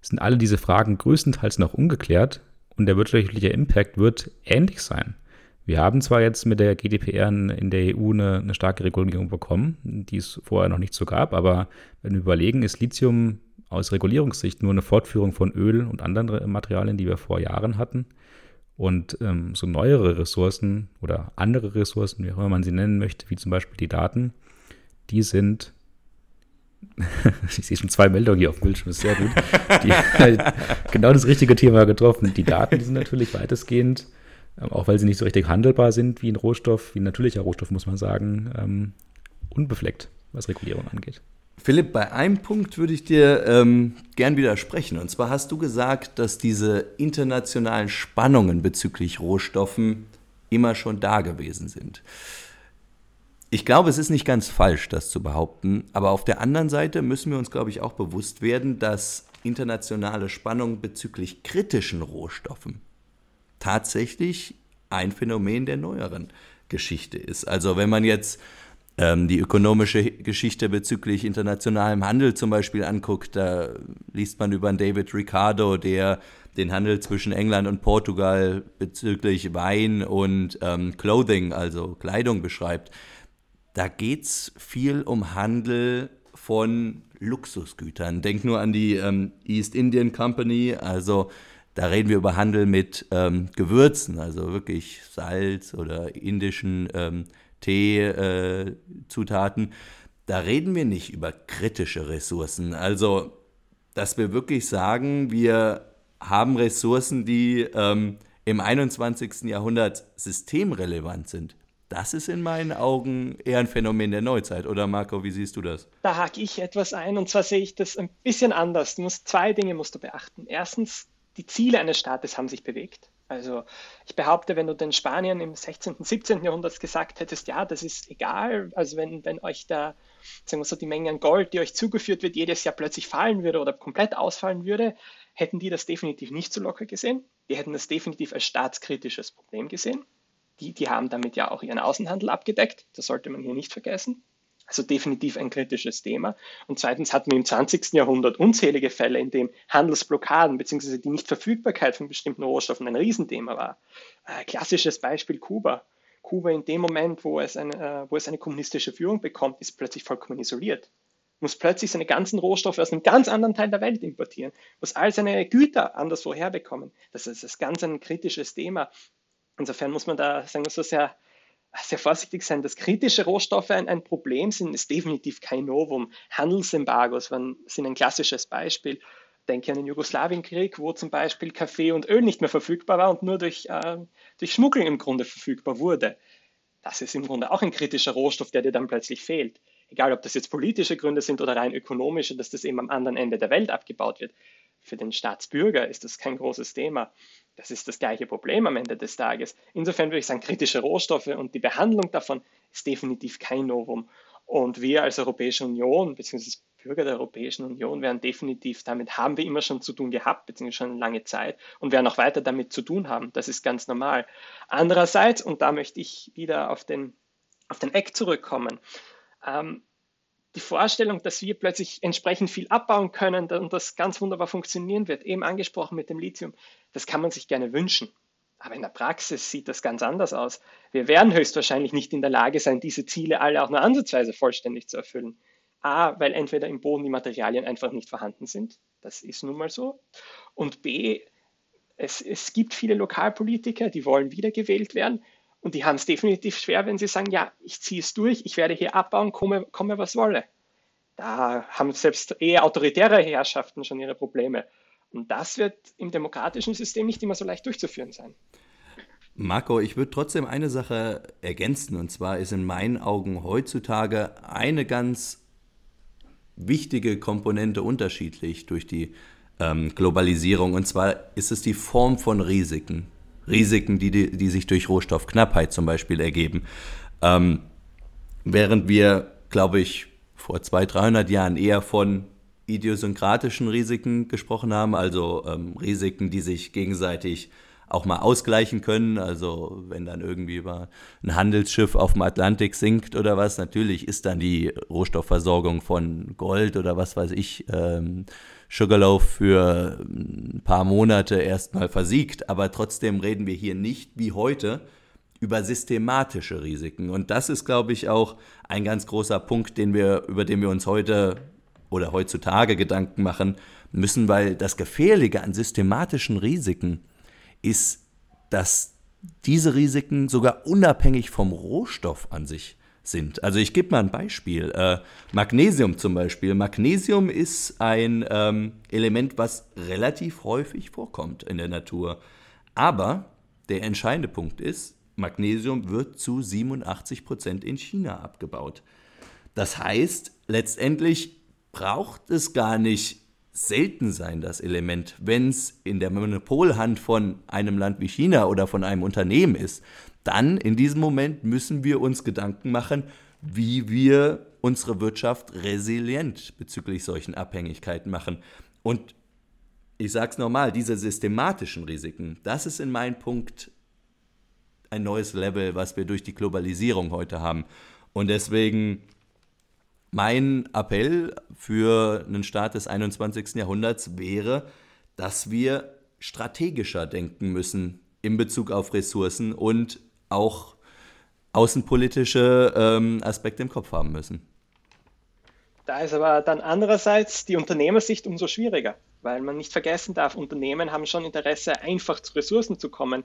sind alle diese Fragen größtenteils noch ungeklärt und der wirtschaftliche Impact wird ähnlich sein. Wir haben zwar jetzt mit der GDPR in der EU eine, eine starke Regulierung bekommen, die es vorher noch nicht so gab, aber wenn wir überlegen, ist Lithium aus Regulierungssicht nur eine Fortführung von Öl und anderen Materialien, die wir vor Jahren hatten. Und ähm, so neuere Ressourcen oder andere Ressourcen, wie auch immer man sie nennen möchte, wie zum Beispiel die Daten, die sind, [laughs] ich sehe schon zwei Meldungen hier auf dem Bildschirm, ist sehr gut, die [laughs] [laughs] genau das richtige Thema getroffen. Die Daten, die sind natürlich weitestgehend, auch weil sie nicht so richtig handelbar sind wie ein Rohstoff, wie ein natürlicher Rohstoff, muss man sagen, ähm, unbefleckt, was Regulierung angeht. Philipp, bei einem Punkt würde ich dir ähm, gern widersprechen. Und zwar hast du gesagt, dass diese internationalen Spannungen bezüglich Rohstoffen immer schon da gewesen sind. Ich glaube, es ist nicht ganz falsch, das zu behaupten. Aber auf der anderen Seite müssen wir uns, glaube ich, auch bewusst werden, dass internationale Spannungen bezüglich kritischen Rohstoffen tatsächlich ein Phänomen der neueren Geschichte ist. Also wenn man jetzt ähm, die ökonomische Geschichte bezüglich internationalem Handel zum Beispiel anguckt, da liest man über einen David Ricardo, der den Handel zwischen England und Portugal bezüglich Wein und ähm, Clothing, also Kleidung beschreibt. Da geht es viel um Handel von Luxusgütern. Denk nur an die ähm, East Indian Company, also da reden wir über Handel mit ähm, Gewürzen, also wirklich Salz oder indischen ähm, Teezutaten, äh, da reden wir nicht über kritische Ressourcen. Also, dass wir wirklich sagen, wir haben Ressourcen, die ähm, im 21. Jahrhundert systemrelevant sind. Das ist in meinen Augen eher ein Phänomen der Neuzeit. Oder Marco, wie siehst du das? Da hake ich etwas ein und zwar sehe ich das ein bisschen anders. Du musst zwei Dinge musst du beachten. Erstens, die Ziele eines Staates haben sich bewegt. Also ich behaupte, wenn du den Spaniern im 16., 17. Jahrhundert gesagt hättest, ja, das ist egal, also wenn, wenn euch da, sagen wir so, die Menge an Gold, die euch zugeführt wird, jedes Jahr plötzlich fallen würde oder komplett ausfallen würde, hätten die das definitiv nicht so locker gesehen. Die hätten das definitiv als staatskritisches Problem gesehen. Die, die haben damit ja auch ihren Außenhandel abgedeckt, das sollte man hier nicht vergessen. Also definitiv ein kritisches Thema. Und zweitens hatten wir im 20. Jahrhundert unzählige Fälle, in denen Handelsblockaden bzw. die Nichtverfügbarkeit von bestimmten Rohstoffen ein Riesenthema war. Äh, klassisches Beispiel Kuba. Kuba in dem Moment, wo es, eine, äh, wo es eine kommunistische Führung bekommt, ist plötzlich vollkommen isoliert. Muss plötzlich seine ganzen Rohstoffe aus einem ganz anderen Teil der Welt importieren, muss all seine Güter anderswo herbekommen. Das ist das ganz ein kritisches Thema. Insofern muss man da, sagen wir so, sehr, sehr vorsichtig sein. Dass kritische Rohstoffe ein, ein Problem sind, ist definitiv kein Novum. Handelsembargos sind ein klassisches Beispiel denke an den Jugoslawienkrieg, wo zum Beispiel Kaffee und Öl nicht mehr verfügbar war und nur durch, äh, durch Schmuggeln im Grunde verfügbar wurde. Das ist im Grunde auch ein kritischer Rohstoff, der dir dann plötzlich fehlt. Egal, ob das jetzt politische Gründe sind oder rein ökonomische, dass das eben am anderen Ende der Welt abgebaut wird. Für den Staatsbürger ist das kein großes Thema. Das ist das gleiche Problem am Ende des Tages. Insofern würde ich sagen, kritische Rohstoffe und die Behandlung davon ist definitiv kein Novum. Und wir als Europäische Union, beziehungsweise Bürger der Europäischen Union werden definitiv damit, haben wir immer schon zu tun gehabt, beziehungsweise schon lange Zeit und werden auch weiter damit zu tun haben. Das ist ganz normal. Andererseits, und da möchte ich wieder auf den, auf den Eck zurückkommen, ähm, die Vorstellung, dass wir plötzlich entsprechend viel abbauen können und das ganz wunderbar funktionieren wird, eben angesprochen mit dem Lithium, das kann man sich gerne wünschen. Aber in der Praxis sieht das ganz anders aus. Wir werden höchstwahrscheinlich nicht in der Lage sein, diese Ziele alle auch nur ansatzweise vollständig zu erfüllen. A, weil entweder im Boden die Materialien einfach nicht vorhanden sind, das ist nun mal so, und B, es, es gibt viele Lokalpolitiker, die wollen wiedergewählt werden und die haben es definitiv schwer, wenn sie sagen, ja, ich ziehe es durch, ich werde hier abbauen, komme, komme was wolle. Da haben selbst eher autoritäre Herrschaften schon ihre Probleme. Und das wird im demokratischen System nicht immer so leicht durchzuführen sein. Marco, ich würde trotzdem eine Sache ergänzen. Und zwar ist in meinen Augen heutzutage eine ganz wichtige Komponente unterschiedlich durch die ähm, Globalisierung. Und zwar ist es die Form von Risiken. Risiken, die, die, die sich durch Rohstoffknappheit zum Beispiel ergeben. Ähm, während wir, glaube ich, vor 200, 300 Jahren eher von idiosynkratischen Risiken gesprochen haben, also ähm, Risiken, die sich gegenseitig auch mal ausgleichen können. Also wenn dann irgendwie über ein Handelsschiff auf dem Atlantik sinkt oder was, natürlich ist dann die Rohstoffversorgung von Gold oder was weiß ich, ähm, Sugarloaf für ein paar Monate erstmal versiegt. Aber trotzdem reden wir hier nicht wie heute über systematische Risiken. Und das ist, glaube ich, auch ein ganz großer Punkt, den wir, über den wir uns heute oder heutzutage Gedanken machen müssen, weil das Gefährliche an systematischen Risiken ist, dass diese Risiken sogar unabhängig vom Rohstoff an sich sind. Also ich gebe mal ein Beispiel. Äh, Magnesium zum Beispiel. Magnesium ist ein ähm, Element, was relativ häufig vorkommt in der Natur. Aber der entscheidende Punkt ist, Magnesium wird zu 87 Prozent in China abgebaut. Das heißt, letztendlich braucht es gar nicht selten sein, das Element. Wenn es in der Monopolhand von einem Land wie China oder von einem Unternehmen ist, dann in diesem Moment müssen wir uns Gedanken machen, wie wir unsere Wirtschaft resilient bezüglich solchen Abhängigkeiten machen. Und ich sage es nochmal, diese systematischen Risiken, das ist in meinem Punkt ein neues Level, was wir durch die Globalisierung heute haben. Und deswegen mein Appell für einen Staat des 21. Jahrhunderts wäre, dass wir strategischer denken müssen in Bezug auf Ressourcen und auch außenpolitische ähm, Aspekte im Kopf haben müssen. Da ist aber dann andererseits die Unternehmersicht umso schwieriger, weil man nicht vergessen darf, Unternehmen haben schon Interesse, einfach zu Ressourcen zu kommen.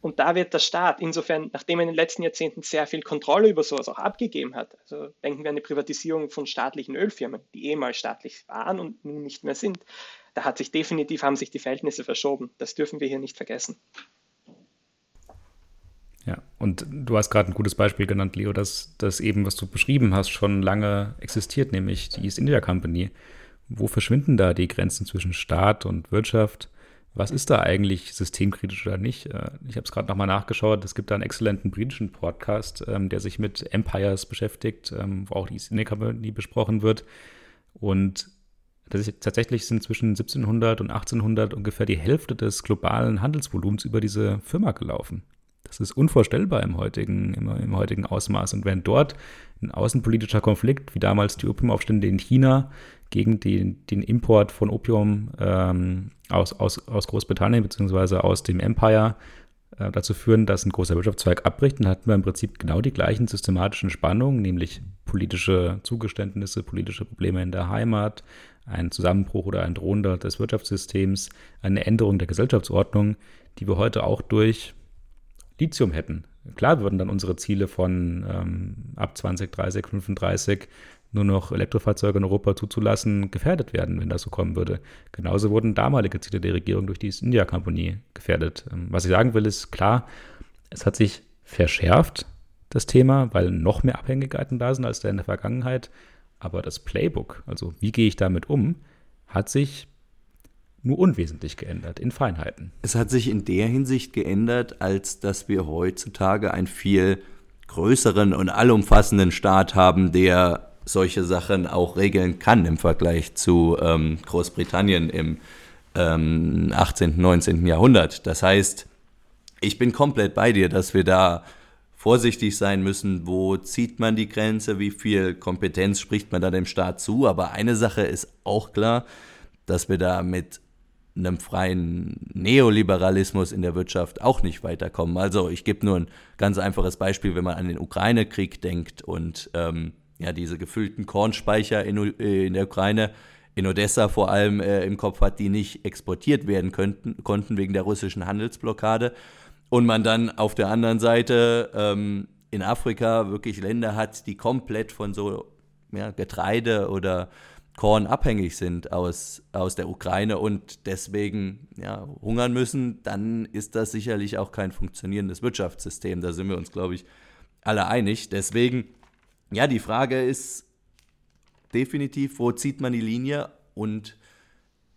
Und da wird der Staat, insofern, nachdem er in den letzten Jahrzehnten sehr viel Kontrolle über sowas auch abgegeben hat, also denken wir an die Privatisierung von staatlichen Ölfirmen, die ehemals staatlich waren und nun nicht mehr sind, da hat sich definitiv, haben sich die Verhältnisse verschoben. Das dürfen wir hier nicht vergessen. Ja, und du hast gerade ein gutes Beispiel genannt, Leo, dass das eben, was du beschrieben hast, schon lange existiert, nämlich die East India Company. Wo verschwinden da die Grenzen zwischen Staat und Wirtschaft? was ist da eigentlich systemkritisch oder nicht? Äh, ich habe es gerade nochmal nachgeschaut. Es gibt da einen exzellenten britischen Podcast, ähm, der sich mit Empires beschäftigt, ähm, wo auch die East India Company besprochen wird. Und tatsächlich sind zwischen 1700 und 1800 ungefähr die Hälfte des globalen Handelsvolumens über diese Firma gelaufen. Das ist unvorstellbar im heutigen, im, im heutigen Ausmaß. Und wenn dort ein außenpolitischer Konflikt, wie damals die Opiumaufstände in China, gegen den, den Import von Opium ähm, aus, aus, aus Großbritannien bzw. aus dem Empire äh, dazu führen, dass ein großer Wirtschaftszweig abbricht. Dann hatten wir im Prinzip genau die gleichen systematischen Spannungen, nämlich politische Zugeständnisse, politische Probleme in der Heimat, ein Zusammenbruch oder ein drohender des Wirtschaftssystems, eine Änderung der Gesellschaftsordnung, die wir heute auch durch Lithium hätten. Klar würden dann unsere Ziele von ähm, ab 2030, 35 nur noch Elektrofahrzeuge in Europa zuzulassen, gefährdet werden, wenn das so kommen würde. Genauso wurden damalige Ziele der Regierung durch die East India Company gefährdet. Ähm, was ich sagen will, ist klar, es hat sich verschärft, das Thema, weil noch mehr Abhängigkeiten da sind als in der Vergangenheit. Aber das Playbook, also wie gehe ich damit um, hat sich nur unwesentlich geändert in Feinheiten. Es hat sich in der Hinsicht geändert, als dass wir heutzutage einen viel größeren und allumfassenden Staat haben, der solche Sachen auch regeln kann im Vergleich zu ähm, Großbritannien im ähm, 18., 19. Jahrhundert. Das heißt, ich bin komplett bei dir, dass wir da vorsichtig sein müssen, wo zieht man die Grenze, wie viel Kompetenz spricht man da dem Staat zu. Aber eine Sache ist auch klar, dass wir da mit einem freien Neoliberalismus in der Wirtschaft auch nicht weiterkommen. Also ich gebe nur ein ganz einfaches Beispiel, wenn man an den Ukraine-Krieg denkt und ähm, ja, diese gefüllten Kornspeicher in, äh, in der Ukraine, in Odessa vor allem äh, im Kopf hat, die nicht exportiert werden könnten, konnten wegen der russischen Handelsblockade. Und man dann auf der anderen Seite ähm, in Afrika wirklich Länder hat, die komplett von so ja, Getreide oder Korn abhängig sind aus, aus der Ukraine und deswegen ja, hungern müssen, dann ist das sicherlich auch kein funktionierendes Wirtschaftssystem. Da sind wir uns, glaube ich, alle einig. Deswegen ja, die Frage ist definitiv, wo zieht man die Linie und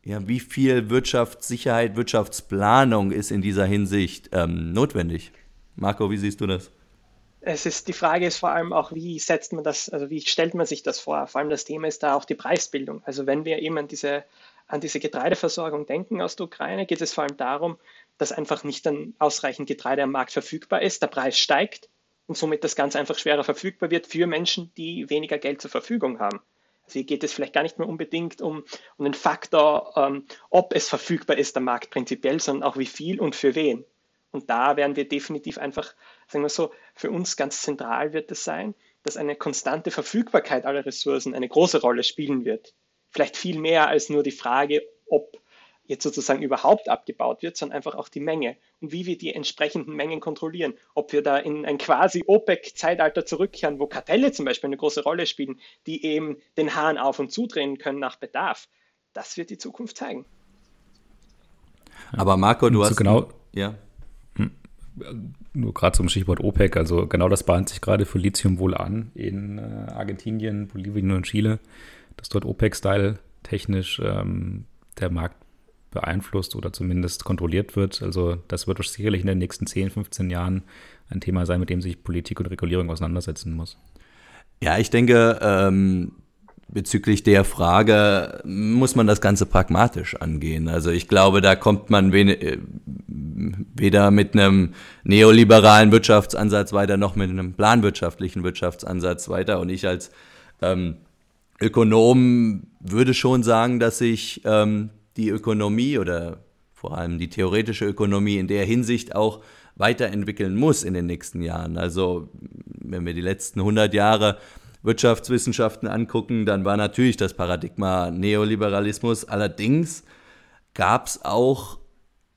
ja, wie viel Wirtschaftssicherheit, Wirtschaftsplanung ist in dieser Hinsicht ähm, notwendig? Marco, wie siehst du das? Es ist, die Frage ist vor allem auch, wie setzt man das, also wie stellt man sich das vor? Vor allem das Thema ist da auch die Preisbildung. Also wenn wir eben an diese, an diese Getreideversorgung denken aus der Ukraine, geht es vor allem darum, dass einfach nicht dann ausreichend Getreide am Markt verfügbar ist, der Preis steigt und somit das Ganze einfach schwerer verfügbar wird für Menschen, die weniger Geld zur Verfügung haben. Also hier geht es vielleicht gar nicht mehr unbedingt um, um den Faktor, ähm, ob es verfügbar ist, der Markt prinzipiell, sondern auch wie viel und für wen. Und da werden wir definitiv einfach, sagen wir so, für uns ganz zentral wird es sein, dass eine konstante Verfügbarkeit aller Ressourcen eine große Rolle spielen wird. Vielleicht viel mehr als nur die Frage, ob jetzt sozusagen überhaupt abgebaut wird, sondern einfach auch die Menge und wie wir die entsprechenden Mengen kontrollieren. Ob wir da in ein quasi OPEC-Zeitalter zurückkehren, wo Kartelle zum Beispiel eine große Rolle spielen, die eben den Hahn auf und zudrehen können nach Bedarf. Das wird die Zukunft zeigen. Aber Marco, du hast. Genau, ja. Nur gerade zum Stichwort OPEC, also genau das bahnt sich gerade für Lithium wohl an in äh, Argentinien, Bolivien und Chile, dass dort OPEC-Style technisch ähm, der Markt beeinflusst oder zumindest kontrolliert wird. Also das wird sicherlich in den nächsten 10, 15 Jahren ein Thema sein, mit dem sich Politik und Regulierung auseinandersetzen muss. Ja, ich denke, ähm, bezüglich der Frage muss man das Ganze pragmatisch angehen. Also ich glaube, da kommt man äh, weder mit einem neoliberalen Wirtschaftsansatz weiter, noch mit einem planwirtschaftlichen Wirtschaftsansatz weiter. Und ich als ähm, Ökonom würde schon sagen, dass ich ähm, die Ökonomie oder vor allem die theoretische Ökonomie in der Hinsicht auch weiterentwickeln muss in den nächsten Jahren. Also wenn wir die letzten 100 Jahre Wirtschaftswissenschaften angucken, dann war natürlich das Paradigma Neoliberalismus. Allerdings gab es auch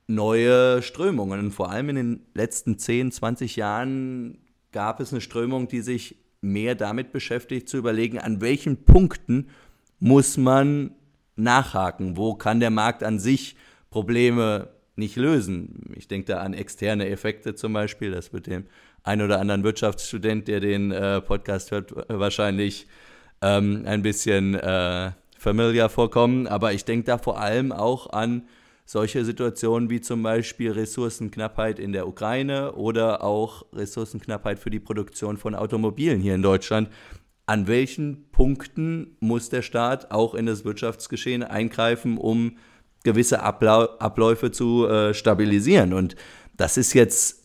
neue Strömungen. vor allem in den letzten 10, 20 Jahren gab es eine Strömung, die sich mehr damit beschäftigt, zu überlegen, an welchen Punkten muss man nachhaken? Wo kann der Markt an sich Probleme nicht lösen? Ich denke da an externe Effekte zum Beispiel. Das wird dem ein oder anderen Wirtschaftsstudent, der den äh, Podcast hört, wahrscheinlich ähm, ein bisschen äh, familiar vorkommen. Aber ich denke da vor allem auch an solche Situationen wie zum Beispiel Ressourcenknappheit in der Ukraine oder auch Ressourcenknappheit für die Produktion von Automobilen hier in Deutschland, an welchen Punkten muss der Staat auch in das Wirtschaftsgeschehen eingreifen, um gewisse Abläufe zu äh, stabilisieren. Und das ist jetzt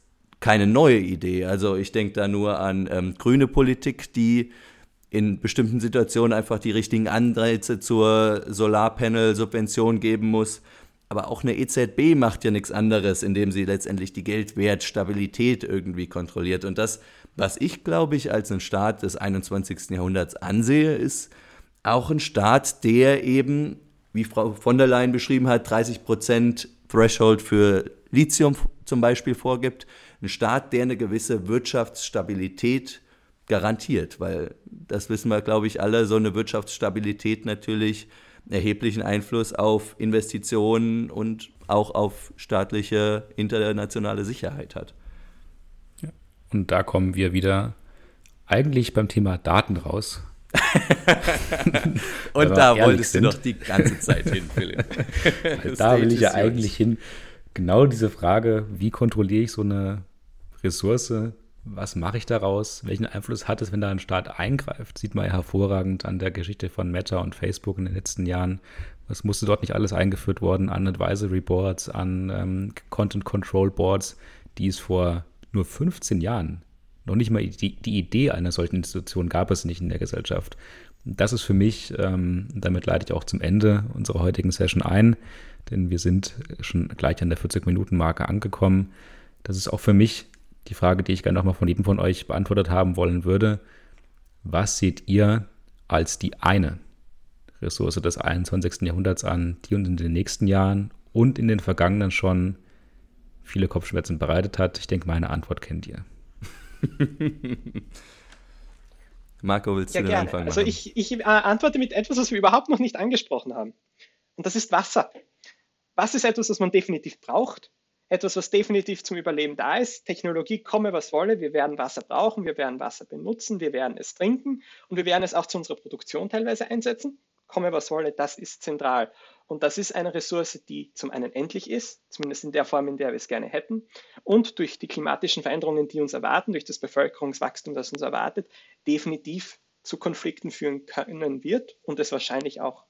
keine neue Idee. Also ich denke da nur an ähm, grüne Politik, die in bestimmten Situationen einfach die richtigen Anreize zur Solarpanel-Subvention geben muss. aber auch eine EZB macht ja nichts anderes, indem sie letztendlich die Geldwertstabilität irgendwie kontrolliert. Und das, was ich, glaube ich, als einen Staat des 21. Jahrhunderts ansehe, ist auch ein Staat, der eben, wie Frau von der Leyen beschrieben hat, 30 Prozent Threshold für Lithium zum Beispiel vorgibt. Ein Staat, der eine gewisse Wirtschaftsstabilität garantiert, weil das wissen wir, glaube ich, alle, so eine Wirtschaftsstabilität natürlich erheblichen Einfluss auf Investitionen und auch auf staatliche internationale Sicherheit hat. Ja. Und da kommen wir wieder eigentlich beim Thema Daten raus. [laughs] und da, da wolltest sind. du doch die ganze Zeit hin, Philipp. [laughs] da will ich ja eigentlich hin. Genau diese Frage, wie kontrolliere ich so eine Ressource, was mache ich daraus? Welchen Einfluss hat es, wenn da ein Staat eingreift? Sieht man ja hervorragend an der Geschichte von Meta und Facebook in den letzten Jahren. Was musste dort nicht alles eingeführt worden an Advisory Boards, an ähm, Content Control Boards, die es vor nur 15 Jahren noch nicht mal die, die Idee einer solchen Institution gab es nicht in der Gesellschaft. Das ist für mich, ähm, damit leite ich auch zum Ende unserer heutigen Session ein, denn wir sind schon gleich an der 40-Minuten-Marke angekommen. Das ist auch für mich die Frage, die ich gerne nochmal von jedem von euch beantwortet haben wollen würde. Was seht ihr als die eine Ressource des 21. Jahrhunderts an, die uns in den nächsten Jahren und in den vergangenen schon viele Kopfschmerzen bereitet hat? Ich denke, meine Antwort kennt ihr. [laughs] Marco, willst du ja, den gerne. Anfang also machen? Also ich, ich äh, antworte mit etwas, was wir überhaupt noch nicht angesprochen haben. Und das ist Wasser. Was ist etwas, was man definitiv braucht etwas, was definitiv zum Überleben da ist. Technologie komme, was wolle. Wir werden Wasser brauchen, wir werden Wasser benutzen, wir werden es trinken und wir werden es auch zu unserer Produktion teilweise einsetzen. Komme, was wolle, das ist zentral. Und das ist eine Ressource, die zum einen endlich ist, zumindest in der Form, in der wir es gerne hätten, und durch die klimatischen Veränderungen, die uns erwarten, durch das Bevölkerungswachstum, das uns erwartet, definitiv zu Konflikten führen können wird und es wahrscheinlich auch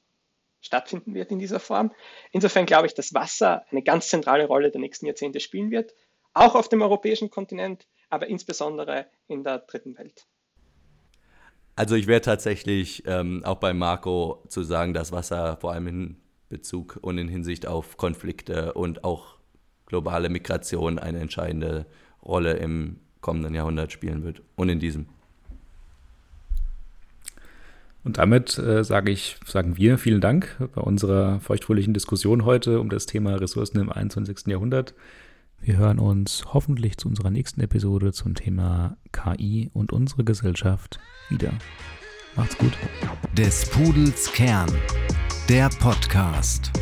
stattfinden wird in dieser Form. Insofern glaube ich, dass Wasser eine ganz zentrale Rolle der nächsten Jahrzehnte spielen wird, auch auf dem europäischen Kontinent, aber insbesondere in der dritten Welt. Also ich wäre tatsächlich ähm, auch bei Marco zu sagen, dass Wasser vor allem in Bezug und in Hinsicht auf Konflikte und auch globale Migration eine entscheidende Rolle im kommenden Jahrhundert spielen wird und in diesem. Und damit äh, sage ich, sagen wir vielen Dank bei unserer feuchtfröhlichen Diskussion heute um das Thema Ressourcen im 21. Jahrhundert. Wir hören uns hoffentlich zu unserer nächsten Episode zum Thema KI und unsere Gesellschaft wieder. Macht's gut. Des Pudels Kern, der Podcast.